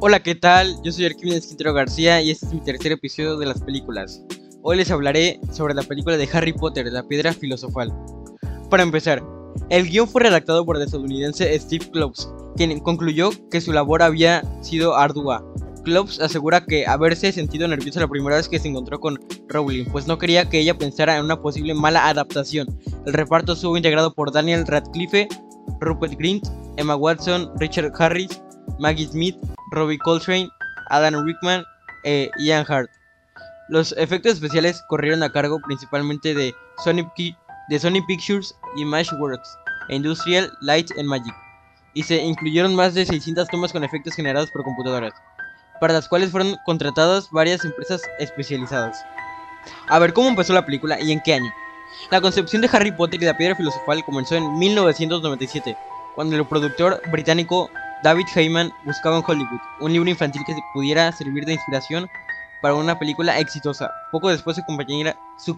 Hola, ¿qué tal? Yo soy Arquímedes Quintero García y este es mi tercer episodio de las películas. Hoy les hablaré sobre la película de Harry Potter, la piedra filosofal. Para empezar, el guion fue redactado por el estadounidense Steve Kloves, quien concluyó que su labor había sido ardua. Kloves asegura que haberse sentido nervioso la primera vez que se encontró con Rowling, pues no quería que ella pensara en una posible mala adaptación. El reparto estuvo integrado por Daniel Radcliffe, Rupert Grint, Emma Watson, Richard Harris, Maggie Smith, Robbie Coltrane, Adam Rickman e Ian Hart. Los efectos especiales corrieron a cargo principalmente de Sony, de Sony Pictures Imageworks e Industrial Light and Magic, y se incluyeron más de 600 tomas con efectos generados por computadoras, para las cuales fueron contratadas varias empresas especializadas. A ver, ¿cómo empezó la película y en qué año? La concepción de Harry Potter y la piedra filosofal comenzó en 1997, cuando el productor británico David Heyman buscaba en Hollywood un libro infantil que pudiera servir de inspiración para una película exitosa. Poco después su compañía, su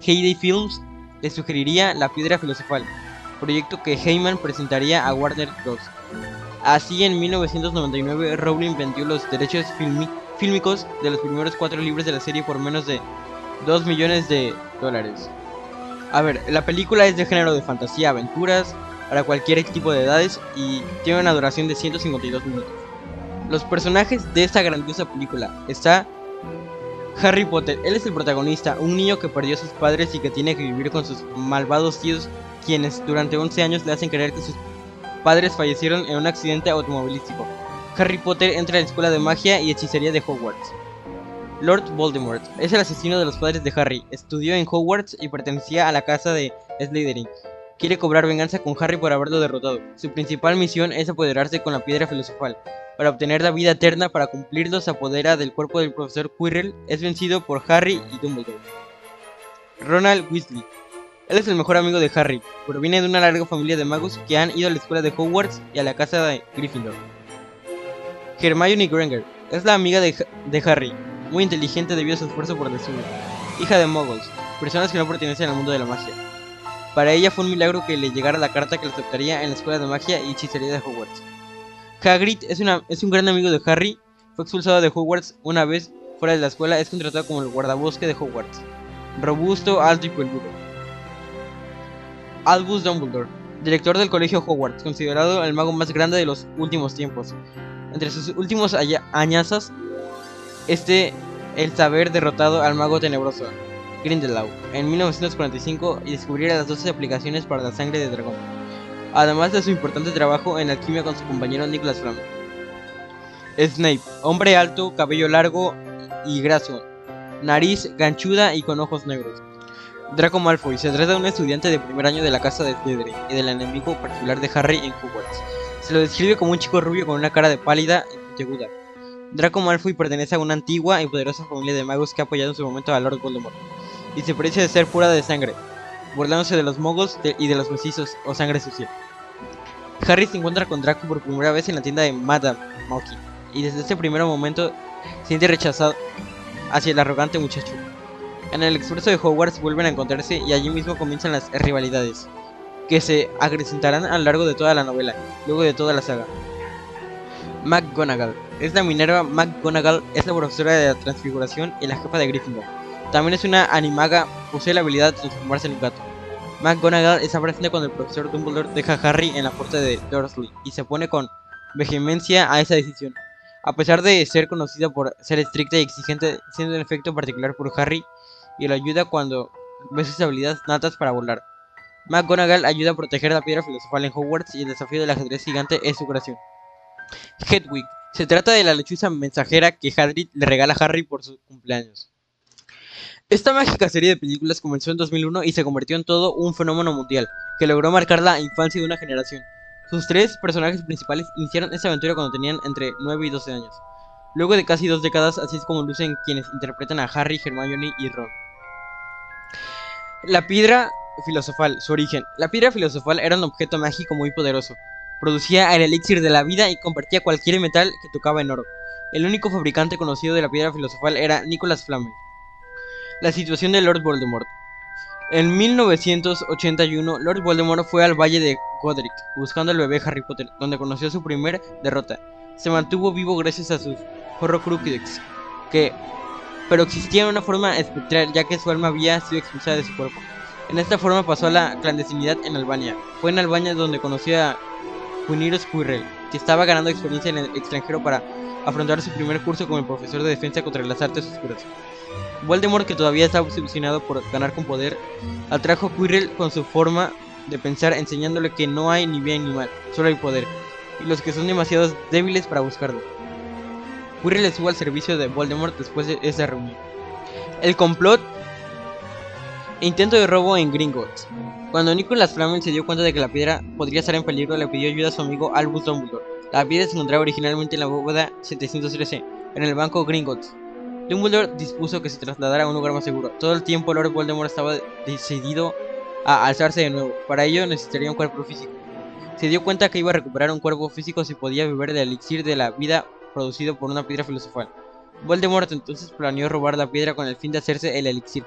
Heyday Films le sugeriría La Piedra Filosofal, proyecto que Heyman presentaría a Warner Bros. Así en 1999 Rowling vendió los derechos fílmicos de los primeros cuatro libros de la serie por menos de 2 millones de dólares. A ver, la película es de género de fantasía, aventuras, para cualquier tipo de edades y tiene una duración de 152 minutos. Los personajes de esta grandiosa película está Harry Potter, él es el protagonista, un niño que perdió a sus padres y que tiene que vivir con sus malvados tíos, quienes durante 11 años le hacen creer que sus padres fallecieron en un accidente automovilístico. Harry Potter entra a la escuela de magia y hechicería de Hogwarts. Lord Voldemort es el asesino de los padres de Harry, estudió en Hogwarts y pertenecía a la casa de Slytherin, quiere cobrar venganza con Harry por haberlo derrotado. Su principal misión es apoderarse con la piedra filosofal. Para obtener la vida eterna, para cumplirlo, se apodera del cuerpo del profesor Quirrell. Es vencido por Harry y Dumbledore. Ronald Weasley. Él es el mejor amigo de Harry. Proviene de una larga familia de magos que han ido a la escuela de Hogwarts y a la casa de Gryffindor. Hermione Granger. Es la amiga de, de Harry, muy inteligente debido a su esfuerzo por destruir. Hija de muggles, personas que no pertenecen al mundo de la magia. Para ella fue un milagro que le llegara la carta que le aceptaría en la escuela de magia y hechicería de Hogwarts. Hagrid es, una, es un gran amigo de Harry, fue expulsado de Hogwarts una vez fuera de la escuela, es contratado como el guardabosque de Hogwarts. Robusto, alto y peludo. Albus Dumbledore, director del colegio Hogwarts, considerado el mago más grande de los últimos tiempos. Entre sus últimos añazos, este el saber derrotado al mago tenebroso, Grindelwald en 1945 y descubriera las 12 aplicaciones para la sangre de dragón, además de su importante trabajo en alquimia con su compañero Nicholas Flamel. Snape, hombre alto, cabello largo y graso, nariz ganchuda y con ojos negros. Draco Malfoy se trata de un estudiante de primer año de la casa de Slytherin y del enemigo particular de Harry en Hogwarts. Se lo describe como un chico rubio con una cara de pálida y puntiaguda. Draco Malfoy pertenece a una antigua y poderosa familia de magos que ha apoyado en su momento a Lord Voldemort y se parece de ser pura de sangre, burlándose de los mogos y de los mestizos o sangre sucia. Harry se encuentra con Draco por primera vez en la tienda de Madame Moki y desde ese primer momento siente rechazado hacia el arrogante muchacho. En el expreso de Hogwarts vuelven a encontrarse y allí mismo comienzan las rivalidades, que se acrecentarán a lo largo de toda la novela, luego de toda la saga. McGonagall es Minerva McGonagall, es la profesora de la transfiguración y la jefa de Gryffindor. También es una animaga, posee la habilidad de transformarse en un gato. McGonagall está presente cuando el profesor Dumbledore deja a Harry en la puerta de Dursley y se pone con vehemencia a esa decisión. A pesar de ser conocida por ser estricta y exigente, siendo un efecto particular por Harry y lo ayuda cuando ve sus habilidades natas para volar. McGonagall ayuda a proteger la piedra filosofal en Hogwarts y el desafío del ajedrez gigante es su creación. Hedwig. Se trata de la lechuza mensajera que Hagrid le regala a Harry por su cumpleaños. Esta mágica serie de películas comenzó en 2001 y se convirtió en todo un fenómeno mundial, que logró marcar la infancia de una generación. Sus tres personajes principales iniciaron esta aventura cuando tenían entre 9 y 12 años. Luego de casi dos décadas, así es como lucen quienes interpretan a Harry, Hermione y Ron. La piedra filosofal, su origen. La piedra filosofal era un objeto mágico muy poderoso. Producía el elixir de la vida y convertía cualquier metal que tocaba en oro. El único fabricante conocido de la piedra filosofal era Nicholas Flamel. La situación de Lord Voldemort. En 1981, Lord Voldemort fue al Valle de Godric buscando al bebé Harry Potter, donde conoció su primer derrota. se mantuvo vivo gracias a sus Horrocruxes, que pero existía una forma espectral ya que su alma había sido expulsada de su cuerpo. En esta forma pasó a la clandestinidad en Albania. Fue en Albania donde conoció a Juniros Quirrell, que estaba ganando experiencia en el extranjero para afrontar su primer curso como profesor de defensa contra las artes oscuras. Voldemort, que todavía estaba obsesionado por ganar con poder, atrajo a Quirrell con su forma de pensar, enseñándole que no hay ni bien ni mal, solo hay poder, y los que son demasiado débiles para buscarlo. Quirrell estuvo al servicio de Voldemort después de esa reunión. El complot e intento de robo en Gringotts. Cuando Nicholas Flamel se dio cuenta de que la piedra podría estar en peligro, le pidió ayuda a su amigo Albus Dumbledore. La piedra se encontraba originalmente en la bóveda 713, en el banco Gringotts. Dumbledore dispuso que se trasladara a un lugar más seguro. Todo el tiempo Lord Voldemort estaba decidido a alzarse de nuevo. Para ello necesitaría un cuerpo físico. Se dio cuenta que iba a recuperar un cuerpo físico si podía beber del elixir de la vida producido por una piedra filosofal. Voldemort entonces planeó robar la piedra con el fin de hacerse el elixir.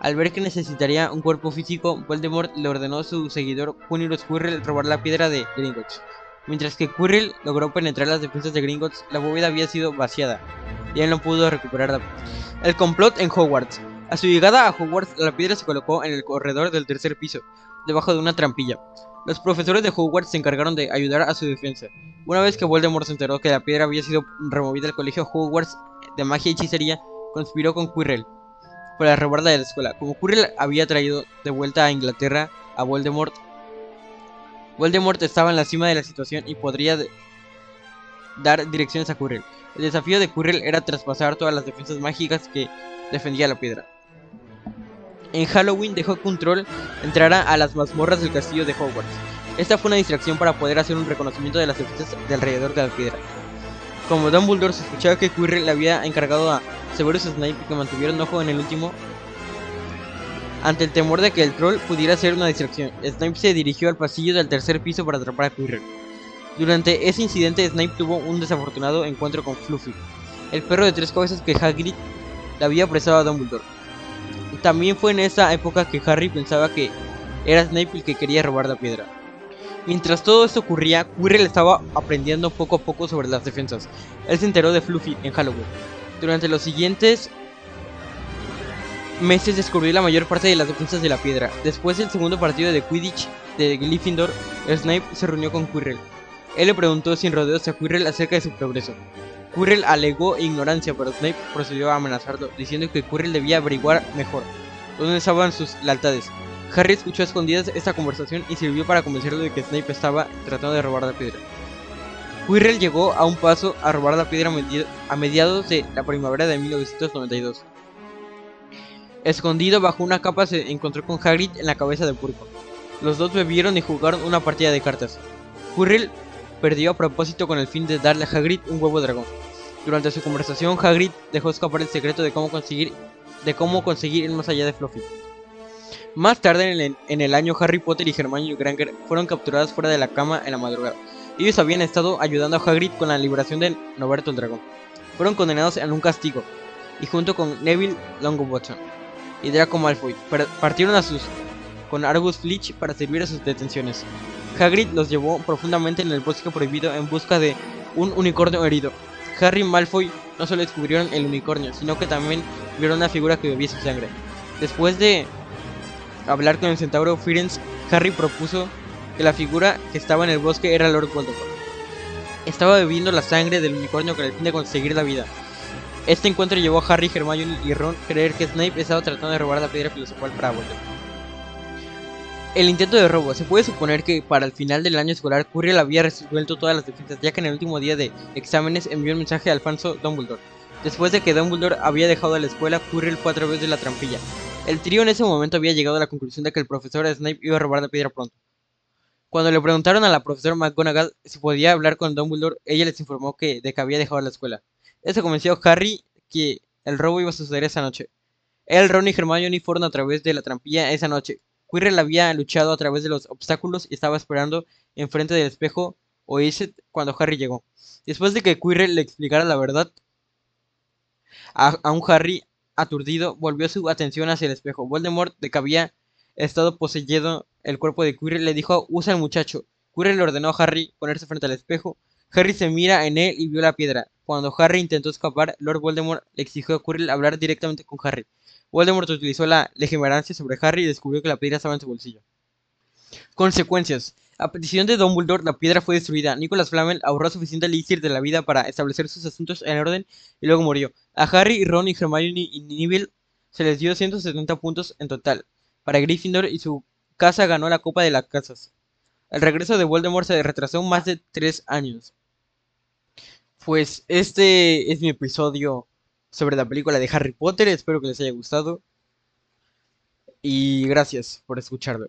Al ver que necesitaría un cuerpo físico, Voldemort le ordenó a su seguidor Junius Quirrell robar la piedra de Gringotts. Mientras que Quirrell logró penetrar las defensas de Gringotts, la bóveda había sido vaciada y él no pudo recuperarla. El complot en Hogwarts. A su llegada a Hogwarts, la piedra se colocó en el corredor del tercer piso, debajo de una trampilla. Los profesores de Hogwarts se encargaron de ayudar a su defensa. Una vez que Voldemort se enteró que la piedra había sido removida del colegio Hogwarts de magia y hechicería, conspiró con Quirrell para robarla de la escuela. Como Quirrell había traído de vuelta a Inglaterra a Voldemort, Voldemort estaba en la cima de la situación y podría dar direcciones a Quirrell. El desafío de Quirrell era traspasar todas las defensas mágicas que defendía la piedra. En Halloween dejó que un troll entrara a las mazmorras del castillo de Hogwarts. Esta fue una distracción para poder hacer un reconocimiento de las defensas de alrededor de la piedra. Como Dumbledore sospechaba que Quirrell le había encargado a Severus Snape que mantuviera un ojo en el último, ante el temor de que el troll pudiera ser una distracción, Snape se dirigió al pasillo del tercer piso para atrapar a Quirrell. Durante ese incidente, Snape tuvo un desafortunado encuentro con Fluffy, el perro de tres cabezas que Hagrid le había prestado a Dumbledore. También fue en esa época que Harry pensaba que era Snape el que quería robar la piedra. Mientras todo esto ocurría, Quirrell estaba aprendiendo poco a poco sobre las defensas. Él se enteró de Fluffy en Halloween. Durante los siguientes meses descubrió la mayor parte de las defensas de la piedra. Después del segundo partido de Quidditch de Gryffindor, Snape se reunió con Quirrell. Él le preguntó sin rodeos a Quirrell acerca de su progreso. Quirrell alegó ignorancia, pero Snape procedió a amenazarlo, diciendo que Quirrell debía averiguar mejor dónde estaban sus lealtades. Harry escuchó a escondidas esta conversación y sirvió para convencerlo de que Snape estaba tratando de robar la piedra. Quirrell llegó a un paso a robar la piedra a mediados de la primavera de 1992. Escondido bajo una capa se encontró con Hagrid en la cabeza de Purpo. Los dos bebieron y jugaron una partida de cartas. Quirrell perdió a propósito con el fin de darle a Hagrid un huevo dragón. Durante su conversación, Hagrid dejó escapar el secreto de cómo conseguir, de cómo conseguir ir más allá de Fluffy. Más tarde en el, año, Harry Potter y Hermione Granger fueron capturados fuera de la cama en la madrugada. Ellos habían estado ayudando a Hagrid con la liberación de Noberto el dragón. Fueron condenados a un castigo, y junto con Neville Longbottom y Draco Malfoy, partieron a sus con Argus Fletch para servir a sus detenciones. Hagrid los llevó profundamente en el bosque prohibido en busca de un unicornio herido. Harry y Malfoy no solo descubrieron el unicornio, sino que también vieron una figura que bebía su sangre. Después de hablar con el centauro Firenze, Harry propuso que la figura que estaba en el bosque era Lord Voldemort. Estaba bebiendo la sangre del unicornio con el fin de conseguir la vida. Este encuentro llevó a Harry, Hermione y Ron a creer que Snape estaba tratando de robar la piedra filosofal para Voldemort. El intento de robo. Se puede suponer que para el final del año escolar Quirrell había resuelto todas las defensas, ya que en el último día de exámenes envió un mensaje a Alfonso Dumbledore. Después de que Dumbledore había dejado la escuela, Quirrell fue a través de la trampilla. El trío en ese momento había llegado a la conclusión de que el profesor Snape iba a robar la piedra pronto. Cuando le preguntaron a la profesora McGonagall si podía hablar con Dumbledore, ella les informó que de que había dejado la escuela. Eso convenció a Harry que el robo iba a suceder esa noche. Él, Ron y Hermione fueron a través de la trampilla esa noche. Quirrell había luchado a través de los obstáculos y estaba esperando enfrente del espejo Oiset cuando Harry llegó. Después de que Quirrell le explicara la verdad a, un Harry aturdido, volvió su atención hacia el espejo. Voldemort, de que había estado poseyendo el cuerpo de Quirrell, le dijo usa el muchacho. Quirrell le ordenó a Harry ponerse frente al espejo. Harry se mira en él y vio la piedra. Cuando Harry intentó escapar, Lord Voldemort le exigió a Quirrell hablar directamente con Harry. Voldemort utilizó la legitimarancia sobre Harry y descubrió que la piedra estaba en su bolsillo. Consecuencias. A petición de Dumbledore, la piedra fue destruida. Nicholas Flamel ahorró suficiente elixir de la vida para establecer sus asuntos en orden y luego murió. A Harry, Ron y Hermione y Neville se les dio 170 puntos en total. Para Gryffindor y su casa ganó la Copa de las Casas. El regreso de Voldemort se retrasó más de tres años. Pues este es mi episodio sobre la película de Harry Potter. Espero que les haya gustado. Y gracias por escucharlo.